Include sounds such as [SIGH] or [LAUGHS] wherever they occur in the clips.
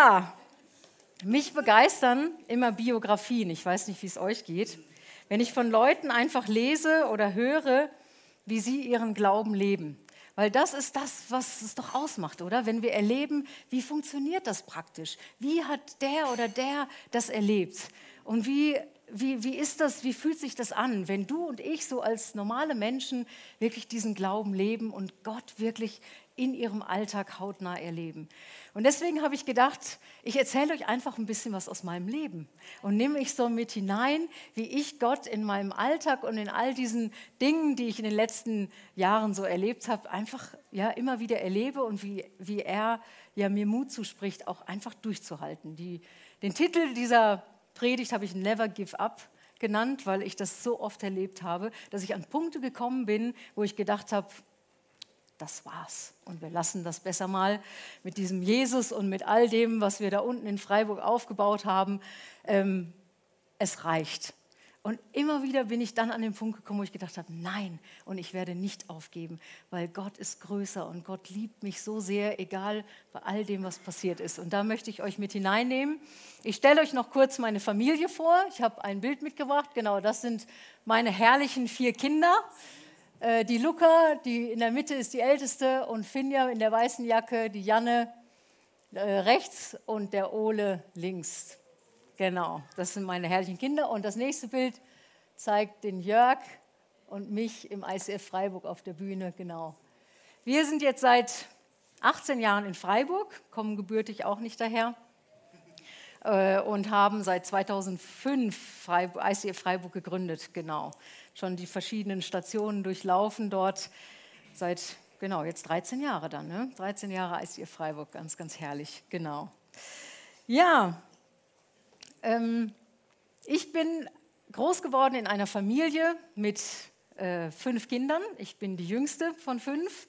Ja, mich begeistern immer Biografien. Ich weiß nicht, wie es euch geht. Wenn ich von Leuten einfach lese oder höre, wie sie ihren Glauben leben. Weil das ist das, was es doch ausmacht, oder? Wenn wir erleben, wie funktioniert das praktisch? Wie hat der oder der das erlebt? Und wie, wie, wie ist das, wie fühlt sich das an, wenn du und ich so als normale Menschen wirklich diesen Glauben leben und Gott wirklich in ihrem Alltag hautnah erleben. Und deswegen habe ich gedacht, ich erzähle euch einfach ein bisschen was aus meinem Leben und nehme ich so mit hinein, wie ich Gott in meinem Alltag und in all diesen Dingen, die ich in den letzten Jahren so erlebt habe, einfach ja immer wieder erlebe und wie, wie er ja mir Mut zuspricht, auch einfach durchzuhalten. Die, den Titel dieser Predigt habe ich Never Give Up genannt, weil ich das so oft erlebt habe, dass ich an Punkte gekommen bin, wo ich gedacht habe, das war's. Und wir lassen das besser mal mit diesem Jesus und mit all dem, was wir da unten in Freiburg aufgebaut haben. Ähm, es reicht. Und immer wieder bin ich dann an den Punkt gekommen, wo ich gedacht habe, nein, und ich werde nicht aufgeben, weil Gott ist größer und Gott liebt mich so sehr, egal bei all dem, was passiert ist. Und da möchte ich euch mit hineinnehmen. Ich stelle euch noch kurz meine Familie vor. Ich habe ein Bild mitgebracht. Genau, das sind meine herrlichen vier Kinder. Äh, die Luca, die in der Mitte ist die älteste und Finja in der weißen Jacke, die Janne äh, rechts und der Ole links. Genau, das sind meine herrlichen Kinder. Und das nächste Bild zeigt den Jörg und mich im ICF Freiburg auf der Bühne. Genau. Wir sind jetzt seit 18 Jahren in Freiburg, kommen gebürtig auch nicht daher äh, und haben seit 2005 Freiburg, ICF Freiburg gegründet. Genau schon die verschiedenen Stationen durchlaufen dort. Seit, genau, jetzt 13 Jahre dann. Ne? 13 Jahre ICF Freiburg, ganz, ganz herrlich, genau. Ja, ähm, ich bin groß geworden in einer Familie mit äh, fünf Kindern. Ich bin die jüngste von fünf.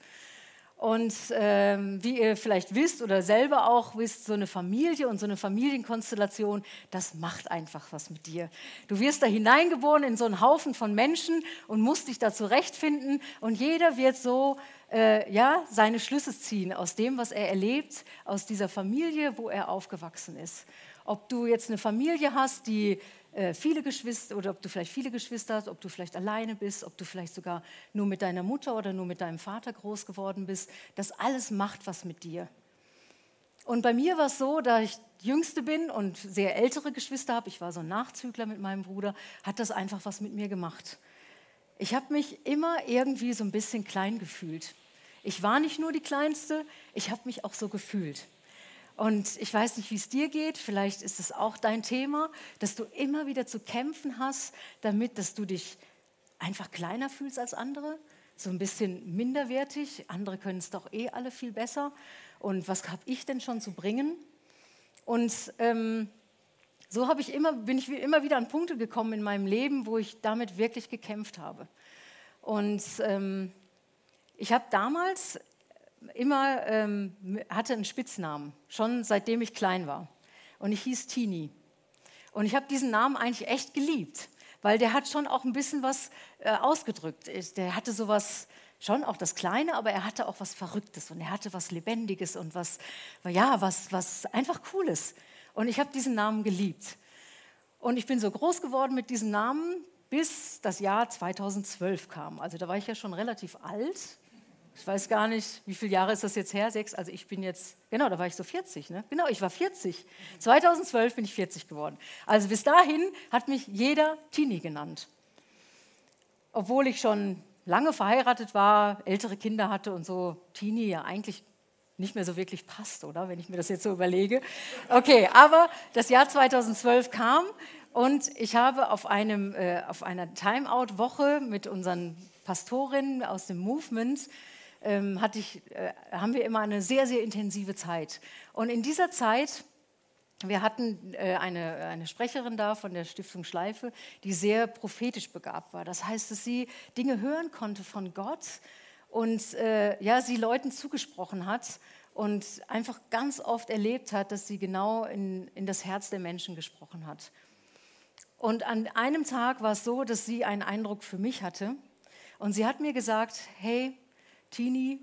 Und ähm, wie ihr vielleicht wisst oder selber auch wisst, so eine Familie und so eine Familienkonstellation, das macht einfach was mit dir. Du wirst da hineingeboren in so einen Haufen von Menschen und musst dich da zurechtfinden. Und jeder wird so äh, ja, seine Schlüsse ziehen aus dem, was er erlebt, aus dieser Familie, wo er aufgewachsen ist. Ob du jetzt eine Familie hast, die äh, viele Geschwister oder ob du vielleicht viele Geschwister hast, ob du vielleicht alleine bist, ob du vielleicht sogar nur mit deiner Mutter oder nur mit deinem Vater groß geworden bist. Das alles macht was mit dir. Und bei mir war es so, da ich Jüngste bin und sehr ältere Geschwister habe, ich war so ein Nachzügler mit meinem Bruder, hat das einfach was mit mir gemacht. Ich habe mich immer irgendwie so ein bisschen klein gefühlt. Ich war nicht nur die Kleinste, ich habe mich auch so gefühlt. Und ich weiß nicht, wie es dir geht, vielleicht ist es auch dein Thema, dass du immer wieder zu kämpfen hast, damit, dass du dich einfach kleiner fühlst als andere, so ein bisschen minderwertig. Andere können es doch eh alle viel besser. Und was habe ich denn schon zu bringen? Und ähm, so ich immer, bin ich immer wieder an Punkte gekommen in meinem Leben, wo ich damit wirklich gekämpft habe. Und ähm, ich habe damals immer ähm, hatte einen Spitznamen, schon seitdem ich klein war. Und ich hieß Tini. Und ich habe diesen Namen eigentlich echt geliebt, weil der hat schon auch ein bisschen was äh, ausgedrückt. Der hatte sowas, schon auch das Kleine, aber er hatte auch was Verrücktes und er hatte was Lebendiges und was, ja, was, was einfach Cooles. Und ich habe diesen Namen geliebt. Und ich bin so groß geworden mit diesem Namen, bis das Jahr 2012 kam. Also da war ich ja schon relativ alt, ich weiß gar nicht, wie viele Jahre ist das jetzt her? Sechs? Also ich bin jetzt, genau, da war ich so 40, ne? Genau, ich war 40. 2012 bin ich 40 geworden. Also bis dahin hat mich jeder Teenie genannt. Obwohl ich schon lange verheiratet war, ältere Kinder hatte und so Teenie ja eigentlich nicht mehr so wirklich passt, oder? Wenn ich mir das jetzt so überlege. Okay, aber das Jahr 2012 kam und ich habe auf, einem, äh, auf einer Timeout-Woche mit unseren Pastorinnen aus dem Movement hatte ich, äh, haben wir immer eine sehr, sehr intensive Zeit. Und in dieser Zeit, wir hatten äh, eine, eine Sprecherin da von der Stiftung Schleife, die sehr prophetisch begabt war. Das heißt, dass sie Dinge hören konnte von Gott und äh, ja, sie Leuten zugesprochen hat und einfach ganz oft erlebt hat, dass sie genau in, in das Herz der Menschen gesprochen hat. Und an einem Tag war es so, dass sie einen Eindruck für mich hatte. Und sie hat mir gesagt, hey, Tini,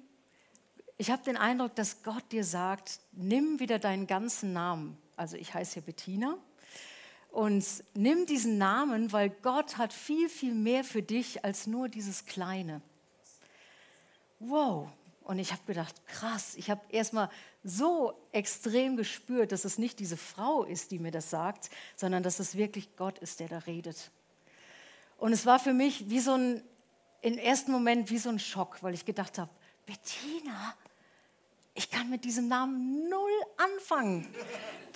ich habe den Eindruck, dass Gott dir sagt, nimm wieder deinen ganzen Namen. Also ich heiße hier Bettina. Und nimm diesen Namen, weil Gott hat viel, viel mehr für dich als nur dieses Kleine. Wow. Und ich habe gedacht, krass, ich habe erstmal so extrem gespürt, dass es nicht diese Frau ist, die mir das sagt, sondern dass es wirklich Gott ist, der da redet. Und es war für mich wie so ein, im ersten Moment wie so ein Schock, weil ich gedacht habe, Bettina, ich kann mit diesem Namen null anfangen.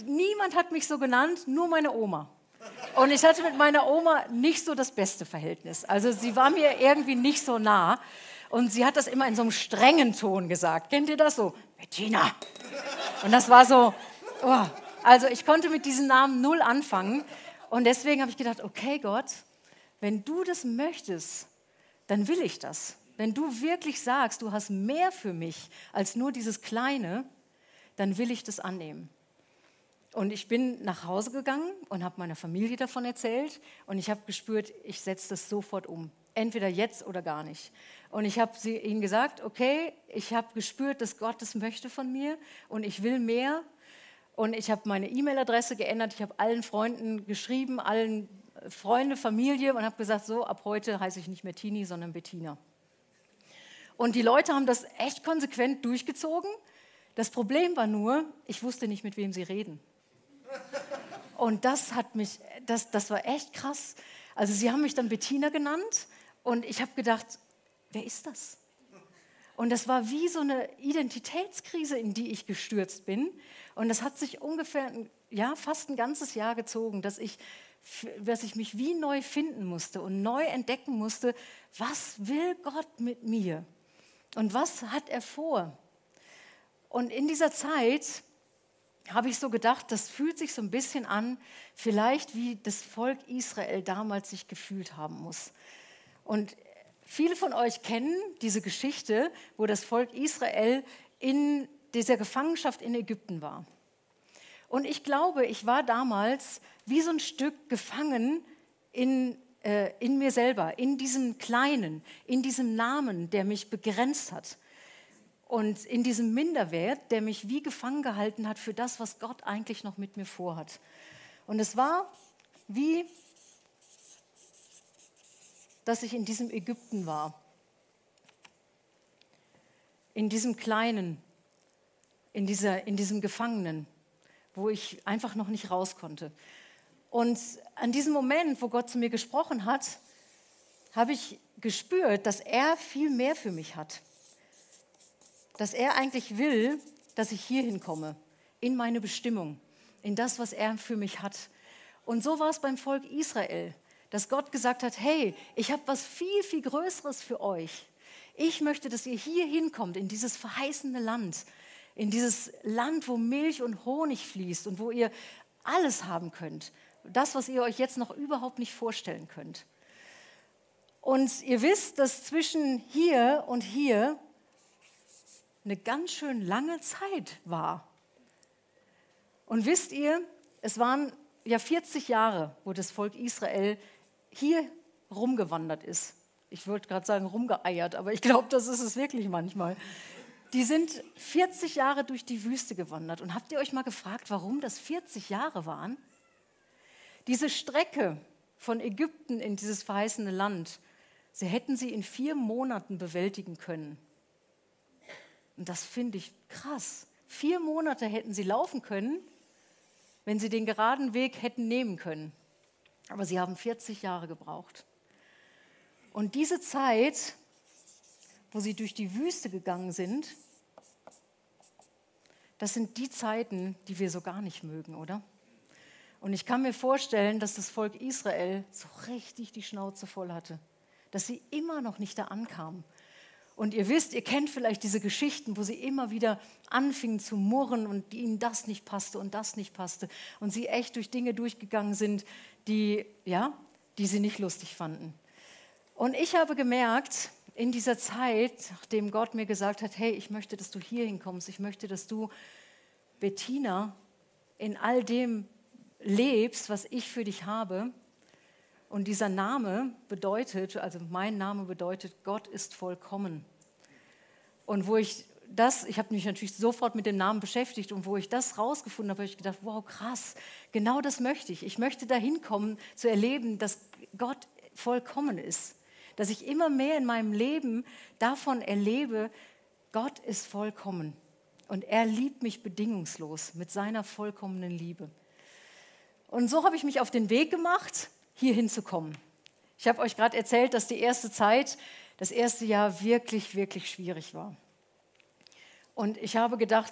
Niemand hat mich so genannt, nur meine Oma. Und ich hatte mit meiner Oma nicht so das beste Verhältnis. Also sie war mir irgendwie nicht so nah. Und sie hat das immer in so einem strengen Ton gesagt. Kennt ihr das so? Bettina. Und das war so, oh. also ich konnte mit diesem Namen null anfangen. Und deswegen habe ich gedacht, okay Gott, wenn du das möchtest, dann will ich das. Wenn du wirklich sagst, du hast mehr für mich als nur dieses Kleine, dann will ich das annehmen. Und ich bin nach Hause gegangen und habe meiner Familie davon erzählt und ich habe gespürt, ich setze das sofort um. Entweder jetzt oder gar nicht. Und ich habe ihnen gesagt, okay, ich habe gespürt, dass Gott das möchte von mir und ich will mehr. Und ich habe meine E-Mail-Adresse geändert. Ich habe allen Freunden geschrieben, allen Freunde, Familie und habe gesagt, so, ab heute heiße ich nicht mehr Tini, sondern Bettina. Und die Leute haben das echt konsequent durchgezogen. Das Problem war nur, ich wusste nicht, mit wem sie reden. Und das hat mich, das, das war echt krass. Also sie haben mich dann Bettina genannt und ich habe gedacht, wer ist das? Und das war wie so eine Identitätskrise, in die ich gestürzt bin. Und das hat sich ungefähr, ja, fast ein ganzes Jahr gezogen, dass ich, dass ich mich wie neu finden musste und neu entdecken musste, was will Gott mit mir? Und was hat er vor? Und in dieser Zeit habe ich so gedacht, das fühlt sich so ein bisschen an, vielleicht wie das Volk Israel damals sich gefühlt haben muss. Und viele von euch kennen diese Geschichte, wo das Volk Israel in dieser Gefangenschaft in Ägypten war. Und ich glaube, ich war damals wie so ein Stück gefangen in äh, in mir selber, in diesem Kleinen, in diesem Namen, der mich begrenzt hat. Und in diesem Minderwert, der mich wie gefangen gehalten hat für das, was Gott eigentlich noch mit mir vorhat. Und es war wie, dass ich in diesem Ägypten war. In diesem Kleinen, in, dieser, in diesem Gefangenen, wo ich einfach noch nicht raus konnte. Und an diesem Moment, wo Gott zu mir gesprochen hat, habe ich gespürt, dass er viel mehr für mich hat. Dass er eigentlich will, dass ich hier hinkomme, in meine Bestimmung, in das, was er für mich hat. Und so war es beim Volk Israel, dass Gott gesagt hat, hey, ich habe was viel, viel Größeres für euch. Ich möchte, dass ihr hier hinkommt, in dieses verheißene Land, in dieses Land, wo Milch und Honig fließt und wo ihr alles haben könnt das, was ihr euch jetzt noch überhaupt nicht vorstellen könnt. Und ihr wisst, dass zwischen hier und hier eine ganz schön lange Zeit war. Und wisst ihr, es waren ja 40 Jahre, wo das Volk Israel hier rumgewandert ist. Ich wollte gerade sagen rumgeeiert, aber ich glaube, das ist es wirklich manchmal. Die sind 40 Jahre durch die Wüste gewandert. Und habt ihr euch mal gefragt, warum das 40 Jahre waren? Diese Strecke von Ägypten in dieses verheißene Land, sie hätten sie in vier Monaten bewältigen können. Und das finde ich krass. Vier Monate hätten sie laufen können, wenn sie den geraden Weg hätten nehmen können. Aber sie haben 40 Jahre gebraucht. Und diese Zeit, wo sie durch die Wüste gegangen sind, das sind die Zeiten, die wir so gar nicht mögen, oder? Und ich kann mir vorstellen, dass das Volk Israel so richtig die Schnauze voll hatte, dass sie immer noch nicht da ankamen. Und ihr wisst, ihr kennt vielleicht diese Geschichten, wo sie immer wieder anfingen zu murren und ihnen das nicht passte und das nicht passte und sie echt durch Dinge durchgegangen sind, die ja, die sie nicht lustig fanden. Und ich habe gemerkt, in dieser Zeit, nachdem Gott mir gesagt hat, hey, ich möchte, dass du hier hinkommst, ich möchte, dass du Bettina in all dem lebst, was ich für dich habe. Und dieser Name bedeutet, also mein Name bedeutet, Gott ist vollkommen. Und wo ich das, ich habe mich natürlich sofort mit dem Namen beschäftigt und wo ich das rausgefunden habe, habe ich gedacht, wow, krass, genau das möchte ich. Ich möchte dahin kommen, zu erleben, dass Gott vollkommen ist. Dass ich immer mehr in meinem Leben davon erlebe, Gott ist vollkommen. Und er liebt mich bedingungslos mit seiner vollkommenen Liebe. Und so habe ich mich auf den Weg gemacht, hier hinzukommen. Ich habe euch gerade erzählt, dass die erste Zeit, das erste Jahr wirklich, wirklich schwierig war. Und ich habe gedacht,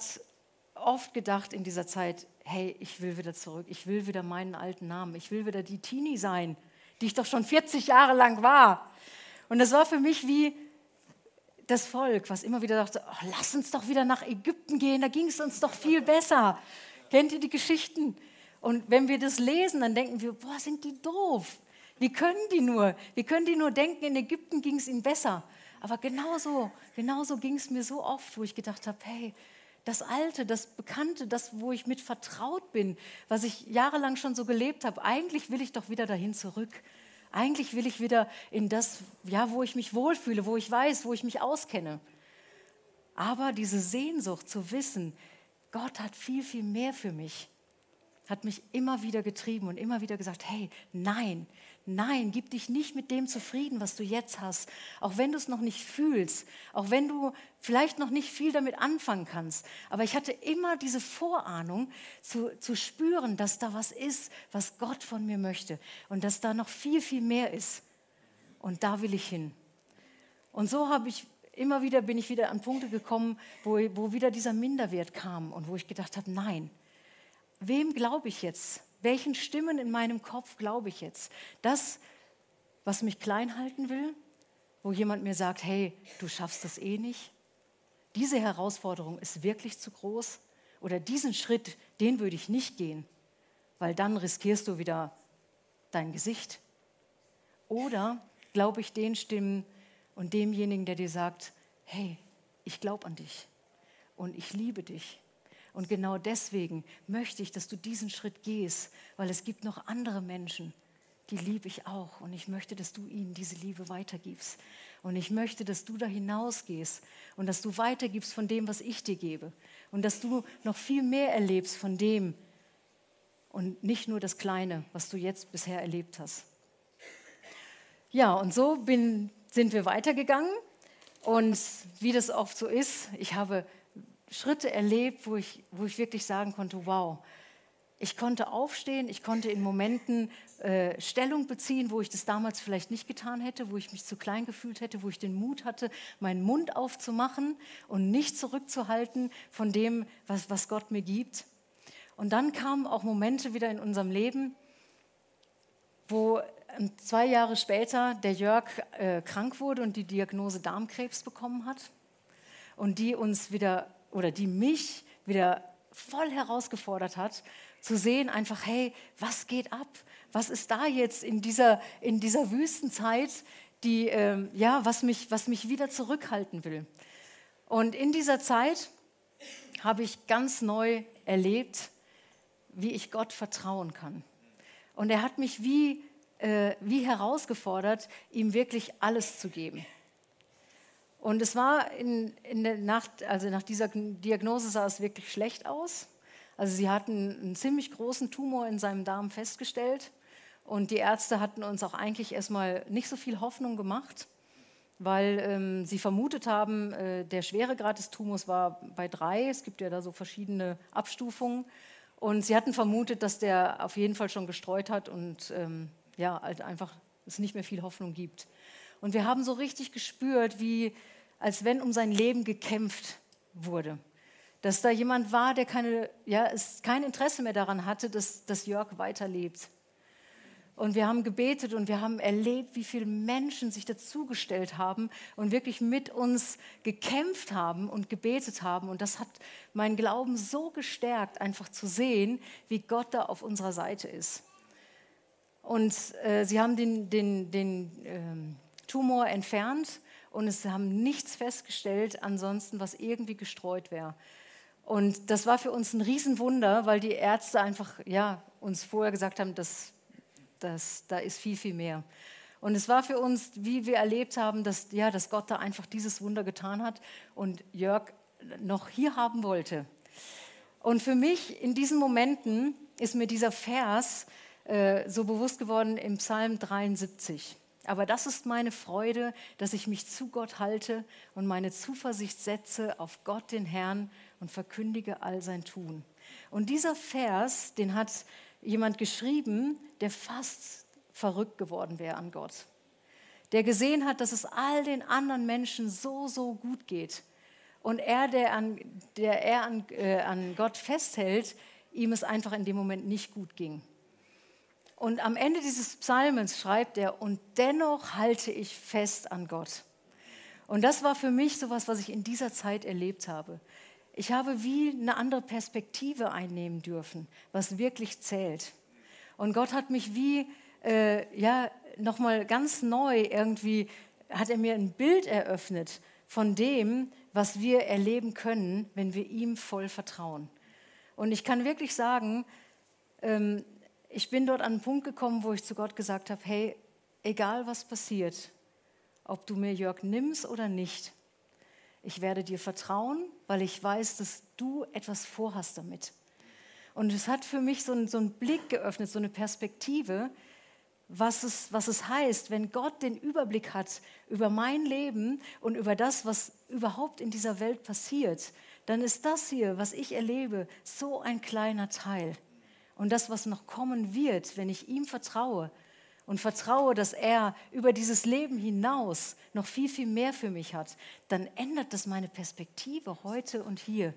oft gedacht in dieser Zeit, hey, ich will wieder zurück, ich will wieder meinen alten Namen, ich will wieder die Teenie sein, die ich doch schon 40 Jahre lang war. Und das war für mich wie das Volk, was immer wieder dachte, oh, lass uns doch wieder nach Ägypten gehen, da ging es uns doch viel besser. Kennt ihr die Geschichten? Und wenn wir das lesen, dann denken wir, boah, sind die doof. Wie können die nur? Wie können die nur denken, in Ägypten ging es ihnen besser? Aber genauso, genauso ging es mir so oft, wo ich gedacht habe, hey, das Alte, das Bekannte, das, wo ich mit vertraut bin, was ich jahrelang schon so gelebt habe, eigentlich will ich doch wieder dahin zurück. Eigentlich will ich wieder in das, ja, wo ich mich wohlfühle, wo ich weiß, wo ich mich auskenne. Aber diese Sehnsucht zu wissen, Gott hat viel, viel mehr für mich, hat mich immer wieder getrieben und immer wieder gesagt, hey, nein, Nein, gib dich nicht mit dem zufrieden, was du jetzt hast, auch wenn du es noch nicht fühlst, auch wenn du vielleicht noch nicht viel damit anfangen kannst. Aber ich hatte immer diese Vorahnung zu, zu spüren, dass da was ist, was Gott von mir möchte und dass da noch viel, viel mehr ist. Und da will ich hin. Und so habe ich immer wieder bin ich wieder an Punkte gekommen, wo, wo wieder dieser Minderwert kam und wo ich gedacht habe, nein, wem glaube ich jetzt? Welchen Stimmen in meinem Kopf glaube ich jetzt? Das, was mich klein halten will, wo jemand mir sagt, hey, du schaffst das eh nicht. Diese Herausforderung ist wirklich zu groß. Oder diesen Schritt, den würde ich nicht gehen, weil dann riskierst du wieder dein Gesicht. Oder glaube ich den Stimmen und demjenigen, der dir sagt, hey, ich glaube an dich und ich liebe dich und genau deswegen möchte ich, dass du diesen Schritt gehst, weil es gibt noch andere Menschen, die liebe ich auch. Und ich möchte, dass du ihnen diese Liebe weitergibst. Und ich möchte, dass du da hinausgehst und dass du weitergibst von dem, was ich dir gebe. Und dass du noch viel mehr erlebst von dem und nicht nur das Kleine, was du jetzt bisher erlebt hast. Ja, und so bin, sind wir weitergegangen. Und wie das oft so ist, ich habe Schritte erlebt, wo ich, wo ich wirklich sagen konnte, wow, ich konnte aufstehen, ich konnte in Momenten äh, Stellung beziehen, wo ich das damals vielleicht nicht getan hätte, wo ich mich zu klein gefühlt hätte, wo ich den Mut hatte, meinen Mund aufzumachen und nicht zurückzuhalten von dem, was, was Gott mir gibt. Und dann kamen auch Momente wieder in unserem Leben, wo ähm, zwei Jahre später der Jörg äh, krank wurde und die Diagnose Darmkrebs bekommen hat und die uns wieder oder die mich wieder voll herausgefordert hat, zu sehen einfach, hey, was geht ab? Was ist da jetzt in dieser, in dieser Wüstenzeit, die, ähm, ja, was mich, was mich wieder zurückhalten will? Und in dieser Zeit habe ich ganz neu erlebt, wie ich Gott vertrauen kann. Und er hat mich wie, äh, wie herausgefordert, ihm wirklich alles zu geben. Und es war in, in der Nacht, also nach dieser Diagnose sah es wirklich schlecht aus. Also sie hatten einen ziemlich großen Tumor in seinem Darm festgestellt. Und die Ärzte hatten uns auch eigentlich erstmal nicht so viel Hoffnung gemacht, weil ähm, sie vermutet haben, äh, der Schweregrad des Tumors war bei drei. Es gibt ja da so verschiedene Abstufungen. Und sie hatten vermutet, dass der auf jeden Fall schon gestreut hat und ähm, ja, halt einfach es nicht mehr viel Hoffnung gibt. Und wir haben so richtig gespürt, wie als wenn um sein Leben gekämpft wurde. Dass da jemand war, der keine, ja, es kein Interesse mehr daran hatte, dass, dass Jörg weiterlebt. Und wir haben gebetet und wir haben erlebt, wie viele Menschen sich dazugestellt haben und wirklich mit uns gekämpft haben und gebetet haben. Und das hat meinen Glauben so gestärkt, einfach zu sehen, wie Gott da auf unserer Seite ist. Und äh, sie haben den, den, den ähm, Tumor entfernt und es haben nichts festgestellt, ansonsten, was irgendwie gestreut wäre. Und das war für uns ein Riesenwunder, weil die Ärzte einfach ja, uns vorher gesagt haben, dass, dass, da ist viel, viel mehr. Und es war für uns, wie wir erlebt haben, dass, ja, dass Gott da einfach dieses Wunder getan hat und Jörg noch hier haben wollte. Und für mich in diesen Momenten ist mir dieser Vers äh, so bewusst geworden im Psalm 73. Aber das ist meine Freude, dass ich mich zu Gott halte und meine Zuversicht setze auf Gott, den Herrn, und verkündige all sein Tun. Und dieser Vers, den hat jemand geschrieben, der fast verrückt geworden wäre an Gott. Der gesehen hat, dass es all den anderen Menschen so, so gut geht. Und er, der an, der er an, äh, an Gott festhält, ihm es einfach in dem Moment nicht gut ging. Und am Ende dieses Psalmens schreibt er, und dennoch halte ich fest an Gott. Und das war für mich so etwas, was ich in dieser Zeit erlebt habe. Ich habe wie eine andere Perspektive einnehmen dürfen, was wirklich zählt. Und Gott hat mich wie, äh, ja, nochmal ganz neu irgendwie, hat er mir ein Bild eröffnet von dem, was wir erleben können, wenn wir ihm voll vertrauen. Und ich kann wirklich sagen, ähm, ich bin dort an einen Punkt gekommen, wo ich zu Gott gesagt habe, hey, egal was passiert, ob du mir Jörg nimmst oder nicht, ich werde dir vertrauen, weil ich weiß, dass du etwas vorhast damit. Und es hat für mich so einen, so einen Blick geöffnet, so eine Perspektive, was es, was es heißt, wenn Gott den Überblick hat über mein Leben und über das, was überhaupt in dieser Welt passiert, dann ist das hier, was ich erlebe, so ein kleiner Teil. Und das, was noch kommen wird, wenn ich ihm vertraue und vertraue, dass er über dieses Leben hinaus noch viel, viel mehr für mich hat, dann ändert das meine Perspektive heute und hier.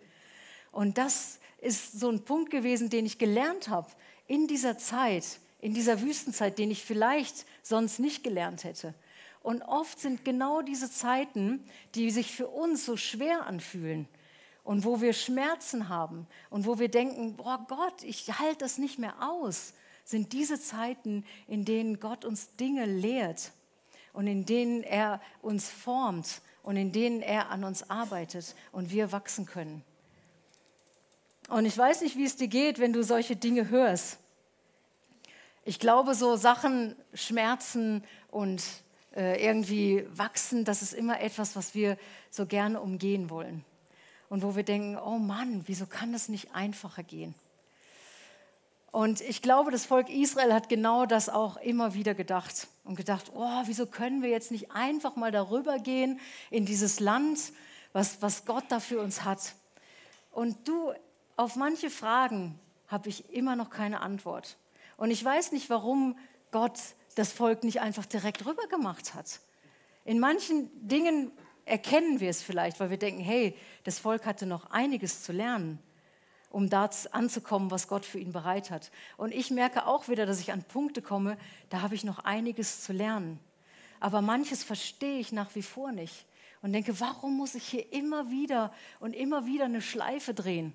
Und das ist so ein Punkt gewesen, den ich gelernt habe in dieser Zeit, in dieser Wüstenzeit, den ich vielleicht sonst nicht gelernt hätte. Und oft sind genau diese Zeiten, die sich für uns so schwer anfühlen, und wo wir Schmerzen haben und wo wir denken, boah Gott, ich halte das nicht mehr aus, sind diese Zeiten, in denen Gott uns Dinge lehrt und in denen er uns formt und in denen er an uns arbeitet und wir wachsen können. Und ich weiß nicht, wie es dir geht, wenn du solche Dinge hörst. Ich glaube, so Sachen, Schmerzen und äh, irgendwie wachsen, das ist immer etwas, was wir so gerne umgehen wollen und wo wir denken, oh Mann, wieso kann das nicht einfacher gehen? Und ich glaube, das Volk Israel hat genau das auch immer wieder gedacht und gedacht, oh, wieso können wir jetzt nicht einfach mal darüber gehen in dieses Land, was, was Gott da für uns hat? Und du, auf manche Fragen habe ich immer noch keine Antwort. Und ich weiß nicht, warum Gott das Volk nicht einfach direkt rüber gemacht hat. In manchen Dingen erkennen wir es vielleicht, weil wir denken, hey, das Volk hatte noch einiges zu lernen, um da anzukommen, was Gott für ihn bereit hat. Und ich merke auch wieder, dass ich an Punkte komme, da habe ich noch einiges zu lernen. Aber manches verstehe ich nach wie vor nicht und denke, warum muss ich hier immer wieder und immer wieder eine Schleife drehen?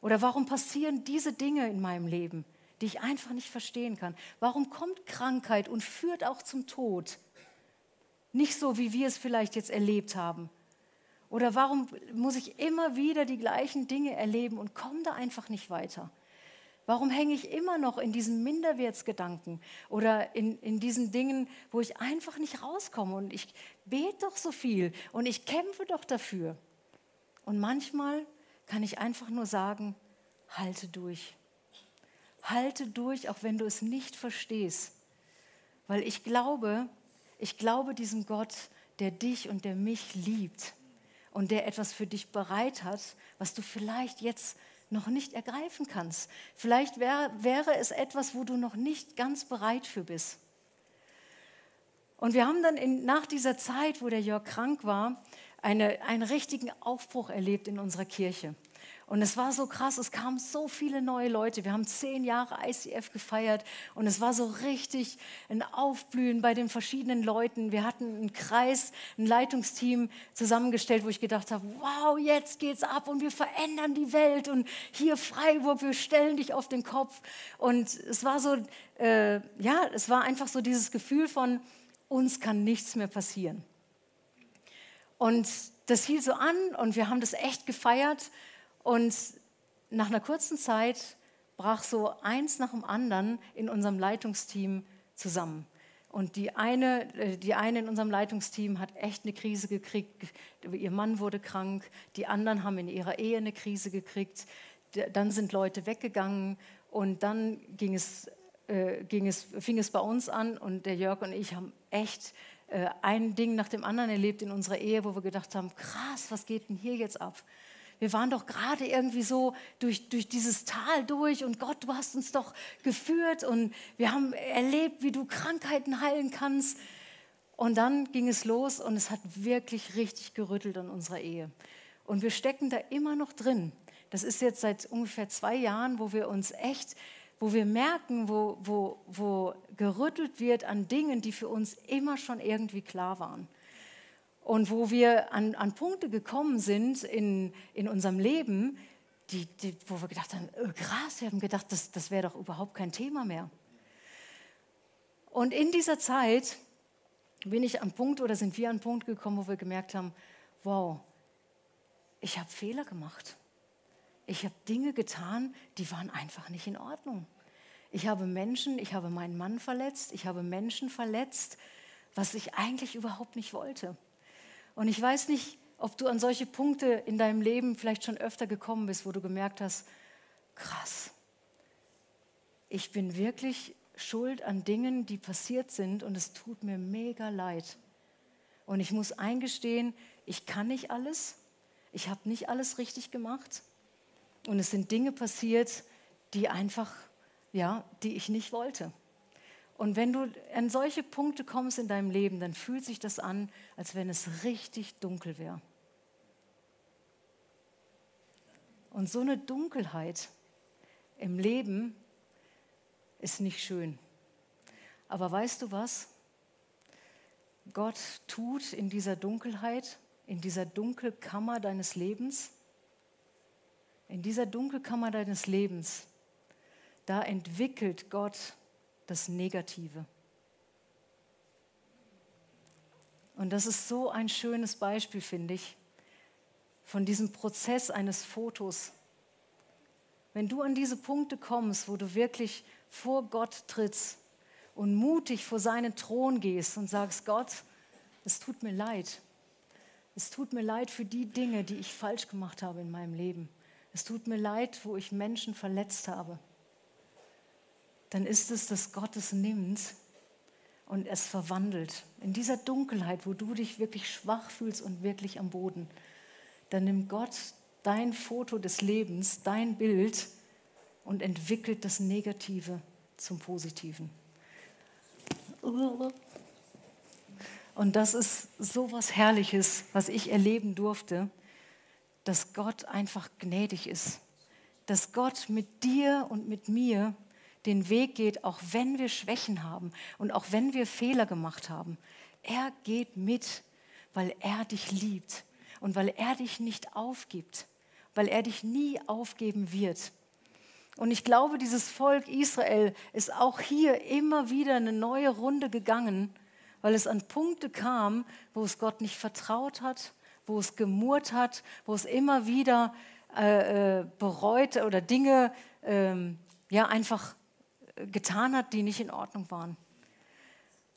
Oder warum passieren diese Dinge in meinem Leben, die ich einfach nicht verstehen kann? Warum kommt Krankheit und führt auch zum Tod? Nicht so, wie wir es vielleicht jetzt erlebt haben. Oder warum muss ich immer wieder die gleichen Dinge erleben und komme da einfach nicht weiter? Warum hänge ich immer noch in diesen Minderwertsgedanken oder in, in diesen Dingen, wo ich einfach nicht rauskomme? Und ich bete doch so viel und ich kämpfe doch dafür. Und manchmal kann ich einfach nur sagen, halte durch. Halte durch, auch wenn du es nicht verstehst. Weil ich glaube, ich glaube diesem Gott, der dich und der mich liebt und der etwas für dich bereit hat, was du vielleicht jetzt noch nicht ergreifen kannst. Vielleicht wär, wäre es etwas, wo du noch nicht ganz bereit für bist. Und wir haben dann in, nach dieser Zeit, wo der Jörg krank war, eine, einen richtigen Aufbruch erlebt in unserer Kirche. Und es war so krass, es kamen so viele neue Leute. Wir haben zehn Jahre ICF gefeiert und es war so richtig ein Aufblühen bei den verschiedenen Leuten. Wir hatten einen Kreis, ein Leitungsteam zusammengestellt, wo ich gedacht habe, wow, jetzt geht's ab und wir verändern die Welt und hier Freiburg, wir stellen dich auf den Kopf. Und es war so, äh, ja, es war einfach so dieses Gefühl von, uns kann nichts mehr passieren. Und das hielt so an und wir haben das echt gefeiert. Und nach einer kurzen Zeit brach so eins nach dem anderen in unserem Leitungsteam zusammen. Und die eine, äh, die eine in unserem Leitungsteam hat echt eine Krise gekriegt. Ihr Mann wurde krank. Die anderen haben in ihrer Ehe eine Krise gekriegt. Dann sind Leute weggegangen und dann ging es, äh, ging es, fing es bei uns an und der Jörg und ich haben echt äh, ein Ding nach dem anderen erlebt in unserer Ehe, wo wir gedacht haben, krass, was geht denn hier jetzt ab? Wir waren doch gerade irgendwie so durch, durch dieses Tal durch und Gott, du hast uns doch geführt und wir haben erlebt, wie du Krankheiten heilen kannst. Und dann ging es los und es hat wirklich richtig gerüttelt an unserer Ehe. Und wir stecken da immer noch drin. Das ist jetzt seit ungefähr zwei Jahren, wo wir uns echt, wo wir merken, wo, wo, wo gerüttelt wird an Dingen, die für uns immer schon irgendwie klar waren und wo wir an, an Punkte gekommen sind in, in unserem Leben, die, die, wo wir gedacht haben, oh, krass, wir haben gedacht, das, das wäre doch überhaupt kein Thema mehr. Und in dieser Zeit bin ich am Punkt oder sind wir an Punkt gekommen, wo wir gemerkt haben, wow, ich habe Fehler gemacht. Ich habe Dinge getan, die waren einfach nicht in Ordnung. Ich habe Menschen, ich habe meinen Mann verletzt, ich habe Menschen verletzt, was ich eigentlich überhaupt nicht wollte. Und ich weiß nicht, ob du an solche Punkte in deinem Leben vielleicht schon öfter gekommen bist, wo du gemerkt hast, krass, ich bin wirklich schuld an Dingen, die passiert sind und es tut mir mega leid. Und ich muss eingestehen, ich kann nicht alles, ich habe nicht alles richtig gemacht und es sind Dinge passiert, die einfach, ja, die ich nicht wollte. Und wenn du an solche Punkte kommst in deinem Leben, dann fühlt sich das an, als wenn es richtig dunkel wäre. Und so eine Dunkelheit im Leben ist nicht schön. Aber weißt du was? Gott tut in dieser Dunkelheit, in dieser Dunkelkammer deines Lebens, in dieser Dunkelkammer deines Lebens, da entwickelt Gott das Negative. Und das ist so ein schönes Beispiel, finde ich, von diesem Prozess eines Fotos. Wenn du an diese Punkte kommst, wo du wirklich vor Gott trittst und mutig vor seinen Thron gehst und sagst, Gott, es tut mir leid. Es tut mir leid für die Dinge, die ich falsch gemacht habe in meinem Leben. Es tut mir leid, wo ich Menschen verletzt habe dann ist es, dass Gott es nimmt und es verwandelt. In dieser Dunkelheit, wo du dich wirklich schwach fühlst und wirklich am Boden, dann nimmt Gott dein Foto des Lebens, dein Bild und entwickelt das Negative zum Positiven. Und das ist so was Herrliches, was ich erleben durfte, dass Gott einfach gnädig ist. Dass Gott mit dir und mit mir den Weg geht, auch wenn wir Schwächen haben und auch wenn wir Fehler gemacht haben. Er geht mit, weil er dich liebt und weil er dich nicht aufgibt, weil er dich nie aufgeben wird. Und ich glaube, dieses Volk Israel ist auch hier immer wieder eine neue Runde gegangen, weil es an Punkte kam, wo es Gott nicht vertraut hat, wo es gemurrt hat, wo es immer wieder äh, äh bereut oder Dinge ähm, ja einfach getan hat, die nicht in Ordnung waren.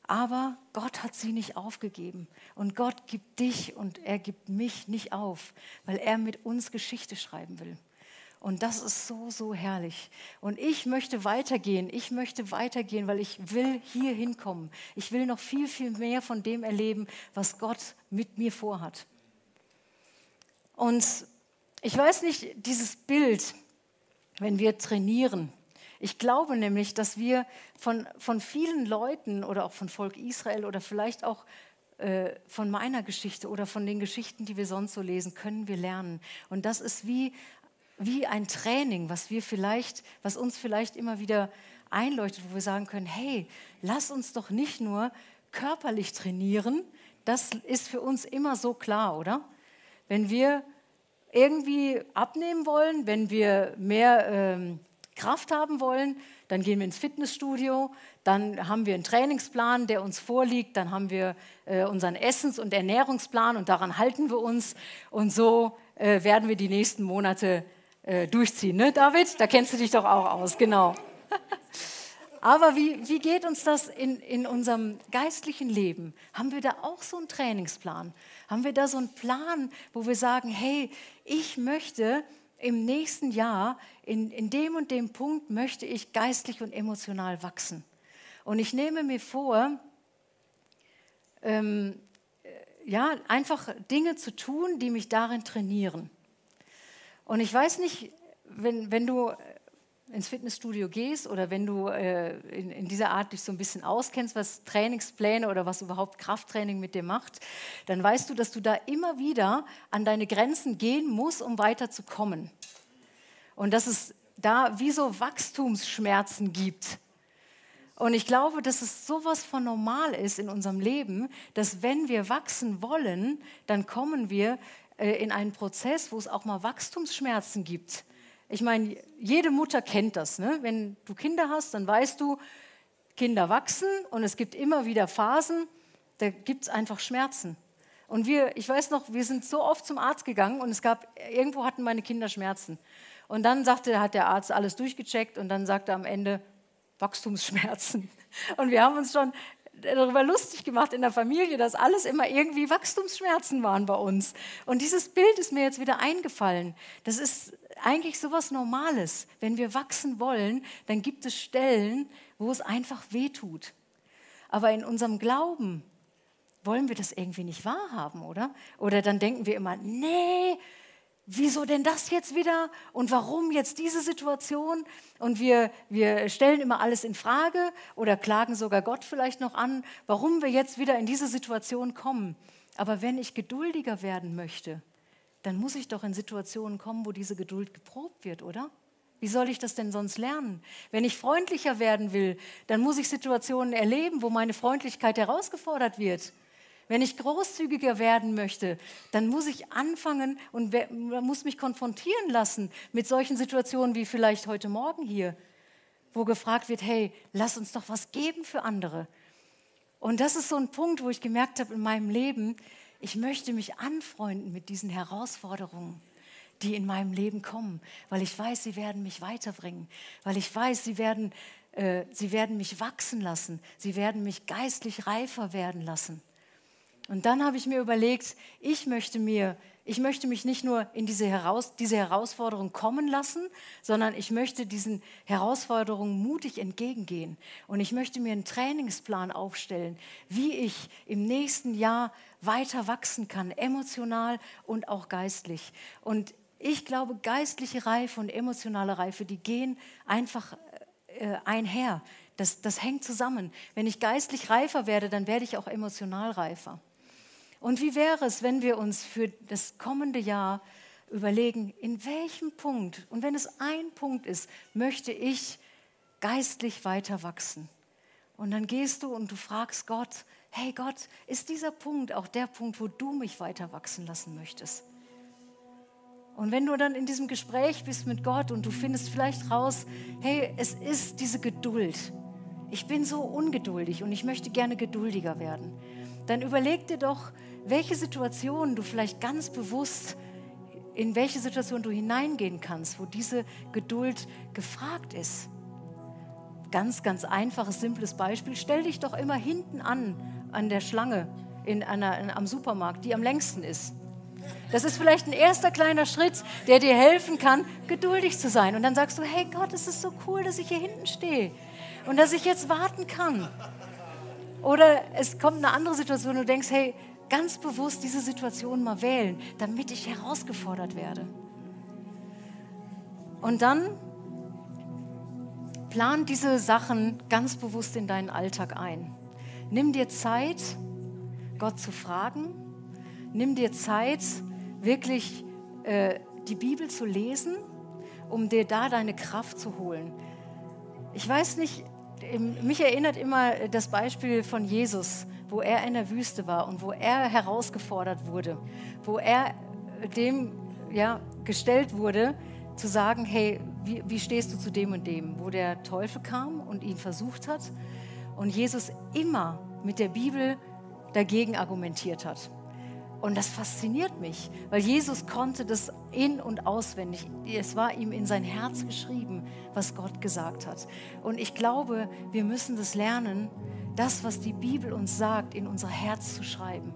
Aber Gott hat sie nicht aufgegeben. Und Gott gibt dich und er gibt mich nicht auf, weil er mit uns Geschichte schreiben will. Und das ist so, so herrlich. Und ich möchte weitergehen. Ich möchte weitergehen, weil ich will hier hinkommen. Ich will noch viel, viel mehr von dem erleben, was Gott mit mir vorhat. Und ich weiß nicht, dieses Bild, wenn wir trainieren, ich glaube nämlich, dass wir von, von vielen Leuten oder auch von Volk Israel oder vielleicht auch äh, von meiner Geschichte oder von den Geschichten, die wir sonst so lesen, können wir lernen. Und das ist wie, wie ein Training, was wir vielleicht, was uns vielleicht immer wieder einleuchtet, wo wir sagen können, hey, lass uns doch nicht nur körperlich trainieren, das ist für uns immer so klar, oder? Wenn wir irgendwie abnehmen wollen, wenn wir mehr ähm, Kraft haben wollen, dann gehen wir ins Fitnessstudio, dann haben wir einen Trainingsplan, der uns vorliegt, dann haben wir äh, unseren Essens- und Ernährungsplan und daran halten wir uns und so äh, werden wir die nächsten Monate äh, durchziehen. Ne, David? Da kennst du dich doch auch aus, genau. [LAUGHS] Aber wie, wie geht uns das in, in unserem geistlichen Leben? Haben wir da auch so einen Trainingsplan? Haben wir da so einen Plan, wo wir sagen, hey, ich möchte im nächsten Jahr, in, in dem und dem Punkt möchte ich geistlich und emotional wachsen. Und ich nehme mir vor, ähm, ja, einfach Dinge zu tun, die mich darin trainieren. Und ich weiß nicht, wenn, wenn du ins Fitnessstudio gehst oder wenn du äh, in, in, dieser Art dich so ein bisschen auskennst, was Trainingspläne oder was überhaupt Krafttraining mit dir macht, dann weißt du, dass du da immer wieder an deine Grenzen gehen musst, um weiterzukommen. Und dass es da wie so Wachstumsschmerzen gibt. Und ich glaube, dass es sowas von normal ist in unserem Leben, dass wenn wir wachsen wollen, dann kommen wir äh, in einen Prozess, wo es auch mal Wachstumsschmerzen gibt. Ich meine, jede Mutter kennt das. Ne? Wenn du Kinder hast, dann weißt du, Kinder wachsen und es gibt immer wieder Phasen, da gibt es einfach Schmerzen. Und wir, ich weiß noch, wir sind so oft zum Arzt gegangen und es gab, irgendwo hatten meine Kinder Schmerzen. Und dann sagte, hat der Arzt alles durchgecheckt und dann sagte am Ende Wachstumsschmerzen. [LAUGHS] Und wir haben uns schon darüber lustig gemacht in der Familie, dass alles immer irgendwie Wachstumsschmerzen waren bei uns. Und dieses Bild ist mir jetzt wieder eingefallen. Das ist eigentlich so was Normales. Wenn wir wachsen wollen, dann gibt es Stellen, wo es einfach weh tut. Aber in unserem Glauben wollen wir das irgendwie nicht wahrhaben, oder? Oder dann denken wir immer, nee, wieso denn das jetzt wieder und warum jetzt diese Situation? Und wir, wir stellen immer alles in Frage oder klagen sogar Gott vielleicht noch an, warum wir jetzt wieder in diese Situation kommen. Aber wenn ich geduldiger werden möchte, dann muss ich doch in Situationen kommen, wo diese Geduld geprobt wird, oder? Wie soll ich das denn sonst lernen? Wenn ich freundlicher werden will, dann muss ich Situationen erleben, wo meine Freundlichkeit herausgefordert wird. Wenn ich großzügiger werden möchte, dann muss ich anfangen und muss mich konfrontieren lassen mit solchen Situationen wie vielleicht heute Morgen hier, wo gefragt wird, hey, lass uns doch was geben für andere. Und das ist so ein Punkt, wo ich gemerkt habe in meinem Leben, ich möchte mich anfreunden mit diesen Herausforderungen, die in meinem Leben kommen, weil ich weiß, sie werden mich weiterbringen, weil ich weiß, sie werden, äh, sie werden mich wachsen lassen, sie werden mich geistlich reifer werden lassen. Und dann habe ich mir überlegt, ich möchte mir ich möchte mich nicht nur in diese, Heraus diese Herausforderung kommen lassen, sondern ich möchte diesen Herausforderungen mutig entgegengehen. Und ich möchte mir einen Trainingsplan aufstellen, wie ich im nächsten Jahr weiter wachsen kann, emotional und auch geistlich. Und ich glaube, geistliche Reife und emotionale Reife, die gehen einfach äh, einher. Das, das hängt zusammen. Wenn ich geistlich reifer werde, dann werde ich auch emotional reifer. Und wie wäre es, wenn wir uns für das kommende Jahr überlegen, in welchem Punkt, und wenn es ein Punkt ist, möchte ich geistlich weiter wachsen? Und dann gehst du und du fragst Gott, hey Gott, ist dieser Punkt auch der Punkt, wo du mich weiter wachsen lassen möchtest? Und wenn du dann in diesem Gespräch bist mit Gott und du findest vielleicht raus, hey, es ist diese Geduld. Ich bin so ungeduldig und ich möchte gerne geduldiger werden. Dann überleg dir doch, welche Situation du vielleicht ganz bewusst, in welche Situation du hineingehen kannst, wo diese Geduld gefragt ist. Ganz, ganz einfaches, simples Beispiel. Stell dich doch immer hinten an, an der Schlange in einer, in, am Supermarkt, die am längsten ist. Das ist vielleicht ein erster kleiner Schritt, der dir helfen kann, geduldig zu sein. Und dann sagst du, hey Gott, es ist so cool, dass ich hier hinten stehe und dass ich jetzt warten kann. Oder es kommt eine andere Situation, du denkst, hey, ganz bewusst diese Situation mal wählen, damit ich herausgefordert werde. Und dann plan diese Sachen ganz bewusst in deinen Alltag ein. Nimm dir Zeit, Gott zu fragen. Nimm dir Zeit, wirklich äh, die Bibel zu lesen, um dir da deine Kraft zu holen. Ich weiß nicht, mich erinnert immer das Beispiel von Jesus, wo er in der Wüste war und wo er herausgefordert wurde, wo er dem ja, gestellt wurde, zu sagen, hey, wie, wie stehst du zu dem und dem, wo der Teufel kam und ihn versucht hat und Jesus immer mit der Bibel dagegen argumentiert hat. Und das fasziniert mich, weil Jesus konnte das in und auswendig. Es war ihm in sein Herz geschrieben, was Gott gesagt hat. Und ich glaube, wir müssen das lernen, das, was die Bibel uns sagt, in unser Herz zu schreiben.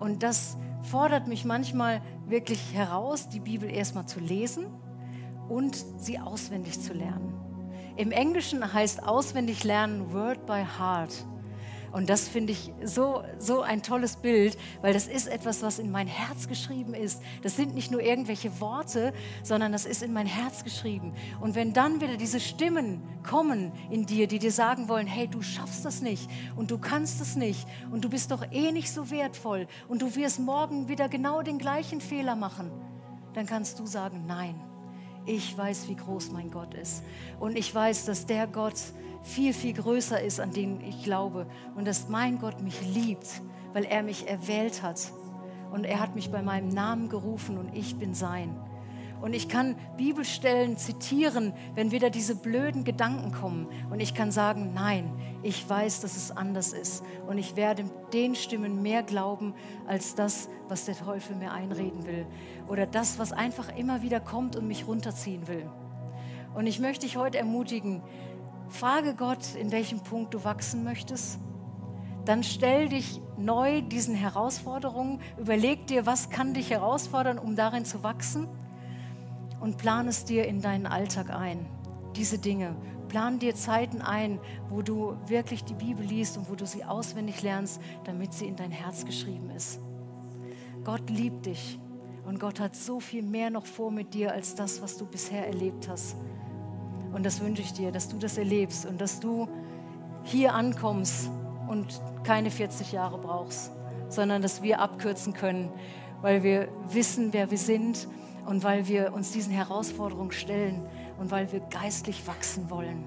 Und das fordert mich manchmal wirklich heraus, die Bibel erstmal zu lesen und sie auswendig zu lernen. Im Englischen heißt auswendig lernen Word by Heart. Und das finde ich so, so ein tolles Bild, weil das ist etwas, was in mein Herz geschrieben ist. Das sind nicht nur irgendwelche Worte, sondern das ist in mein Herz geschrieben. Und wenn dann wieder diese Stimmen kommen in dir, die dir sagen wollen, hey, du schaffst das nicht und du kannst das nicht und du bist doch eh nicht so wertvoll und du wirst morgen wieder genau den gleichen Fehler machen, dann kannst du sagen, nein. Ich weiß, wie groß mein Gott ist. Und ich weiß, dass der Gott, viel, viel größer ist, an den ich glaube. Und dass mein Gott mich liebt, weil er mich erwählt hat. Und er hat mich bei meinem Namen gerufen und ich bin sein. Und ich kann Bibelstellen zitieren, wenn wieder diese blöden Gedanken kommen. Und ich kann sagen, nein, ich weiß, dass es anders ist. Und ich werde den Stimmen mehr glauben, als das, was der Teufel mir einreden will. Oder das, was einfach immer wieder kommt und mich runterziehen will. Und ich möchte dich heute ermutigen, Frage Gott, in welchem Punkt du wachsen möchtest. Dann stell dich neu diesen Herausforderungen. Überleg dir, was kann dich herausfordern, um darin zu wachsen. Und plan es dir in deinen Alltag ein. Diese Dinge. Plan dir Zeiten ein, wo du wirklich die Bibel liest und wo du sie auswendig lernst, damit sie in dein Herz geschrieben ist. Gott liebt dich und Gott hat so viel mehr noch vor mit dir als das, was du bisher erlebt hast. Und das wünsche ich dir, dass du das erlebst und dass du hier ankommst und keine 40 Jahre brauchst, sondern dass wir abkürzen können, weil wir wissen, wer wir sind und weil wir uns diesen Herausforderungen stellen und weil wir geistlich wachsen wollen.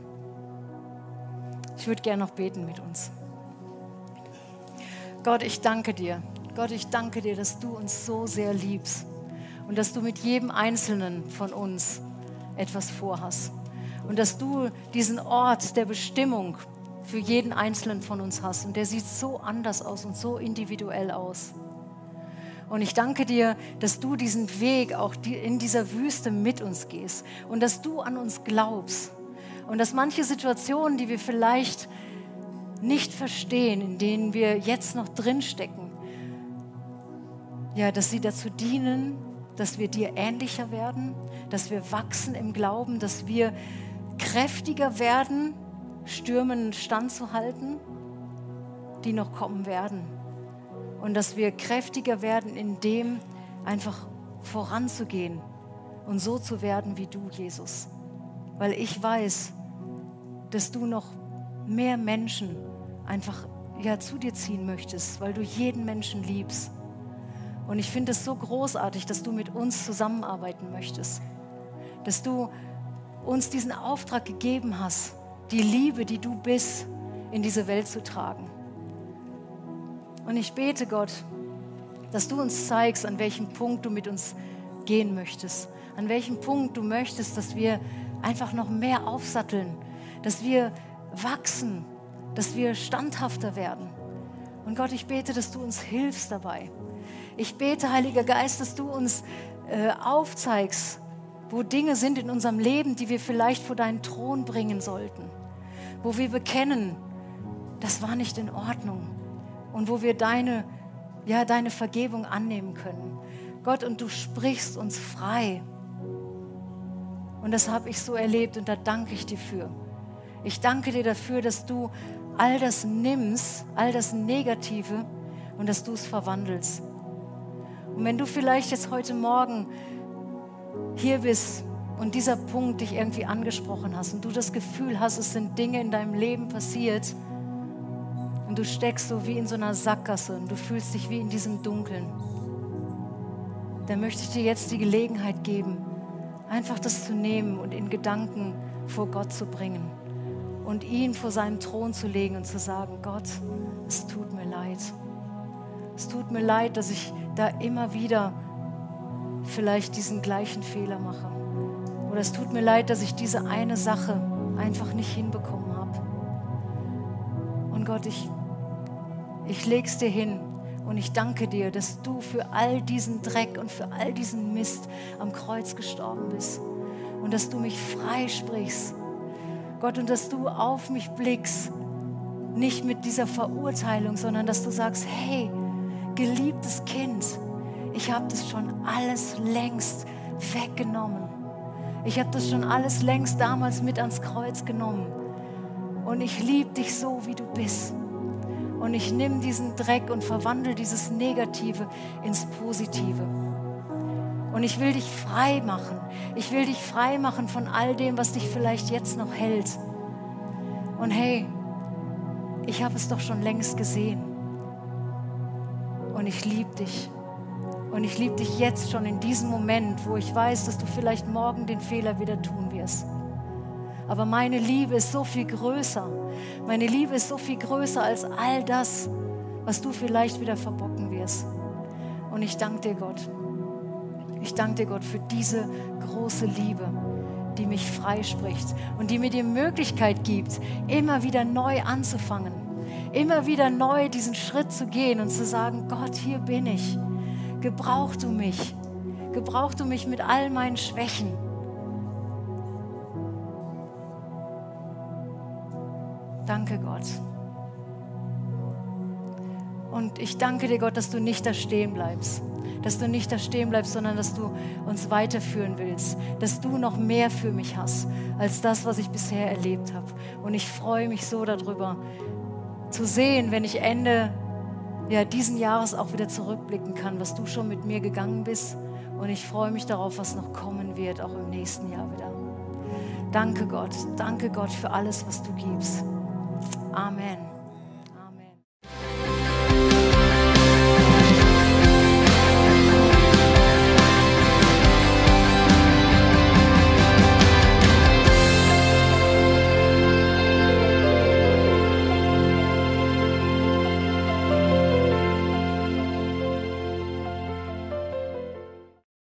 Ich würde gerne noch beten mit uns. Gott, ich danke dir. Gott, ich danke dir, dass du uns so sehr liebst und dass du mit jedem Einzelnen von uns etwas vorhast und dass du diesen Ort der Bestimmung für jeden Einzelnen von uns hast. Und der sieht so anders aus und so individuell aus. Und ich danke dir, dass du diesen Weg auch in dieser Wüste mit uns gehst und dass du an uns glaubst. Und dass manche Situationen, die wir vielleicht nicht verstehen, in denen wir jetzt noch drinstecken, ja, dass sie dazu dienen, dass wir dir ähnlicher werden, dass wir wachsen im Glauben, dass wir kräftiger werden, Stürmen standzuhalten, die noch kommen werden. Und dass wir kräftiger werden, in dem einfach voranzugehen und so zu werden wie du, Jesus. Weil ich weiß, dass du noch mehr Menschen einfach ja, zu dir ziehen möchtest, weil du jeden Menschen liebst. Und ich finde es so großartig, dass du mit uns zusammenarbeiten möchtest. Dass du uns diesen Auftrag gegeben hast, die Liebe, die du bist, in diese Welt zu tragen. Und ich bete Gott, dass du uns zeigst, an welchem Punkt du mit uns gehen möchtest, an welchem Punkt du möchtest, dass wir einfach noch mehr aufsatteln, dass wir wachsen, dass wir standhafter werden. Und Gott, ich bete, dass du uns hilfst dabei. Ich bete, Heiliger Geist, dass du uns äh, aufzeigst, wo Dinge sind in unserem Leben, die wir vielleicht vor deinen Thron bringen sollten, wo wir bekennen, das war nicht in Ordnung und wo wir deine, ja, deine Vergebung annehmen können. Gott, und du sprichst uns frei. Und das habe ich so erlebt und da danke ich dir für. Ich danke dir dafür, dass du all das nimmst, all das Negative und dass du es verwandelst. Und wenn du vielleicht jetzt heute Morgen hier bist und dieser Punkt dich irgendwie angesprochen hast und du das Gefühl hast, es sind Dinge in deinem Leben passiert und du steckst so wie in so einer Sackgasse und du fühlst dich wie in diesem Dunkeln, dann möchte ich dir jetzt die Gelegenheit geben, einfach das zu nehmen und in Gedanken vor Gott zu bringen und ihn vor seinen Thron zu legen und zu sagen, Gott, es tut mir leid. Es tut mir leid, dass ich da immer wieder vielleicht diesen gleichen Fehler mache. Oder es tut mir leid, dass ich diese eine Sache einfach nicht hinbekommen habe. Und Gott, ich, ich lege es dir hin Und ich danke dir, dass du für all diesen Dreck und für all diesen Mist am Kreuz gestorben bist. Und dass du mich freisprichst. Gott, und dass du auf mich blickst. Nicht mit dieser Verurteilung, sondern dass du sagst, hey, geliebtes Kind, ich habe das schon alles längst weggenommen. Ich habe das schon alles längst damals mit ans Kreuz genommen. Und ich liebe dich so, wie du bist. Und ich nehme diesen Dreck und verwandle dieses Negative ins Positive. Und ich will dich frei machen. Ich will dich frei machen von all dem, was dich vielleicht jetzt noch hält. Und hey, ich habe es doch schon längst gesehen. Und ich liebe dich. Und ich liebe dich jetzt schon in diesem Moment, wo ich weiß, dass du vielleicht morgen den Fehler wieder tun wirst. Aber meine Liebe ist so viel größer. Meine Liebe ist so viel größer als all das, was du vielleicht wieder verbocken wirst. Und ich danke dir, Gott. Ich danke dir, Gott, für diese große Liebe, die mich freispricht und die mir die Möglichkeit gibt, immer wieder neu anzufangen. Immer wieder neu diesen Schritt zu gehen und zu sagen, Gott, hier bin ich. Gebrauch du mich. Gebrauch du mich mit all meinen Schwächen. Danke, Gott. Und ich danke dir, Gott, dass du nicht da stehen bleibst. Dass du nicht da stehen bleibst, sondern dass du uns weiterführen willst. Dass du noch mehr für mich hast, als das, was ich bisher erlebt habe. Und ich freue mich so darüber, zu sehen, wenn ich Ende ja, diesen Jahres auch wieder zurückblicken kann, was du schon mit mir gegangen bist. Und ich freue mich darauf, was noch kommen wird, auch im nächsten Jahr wieder. Danke Gott, danke Gott für alles, was du gibst. Amen.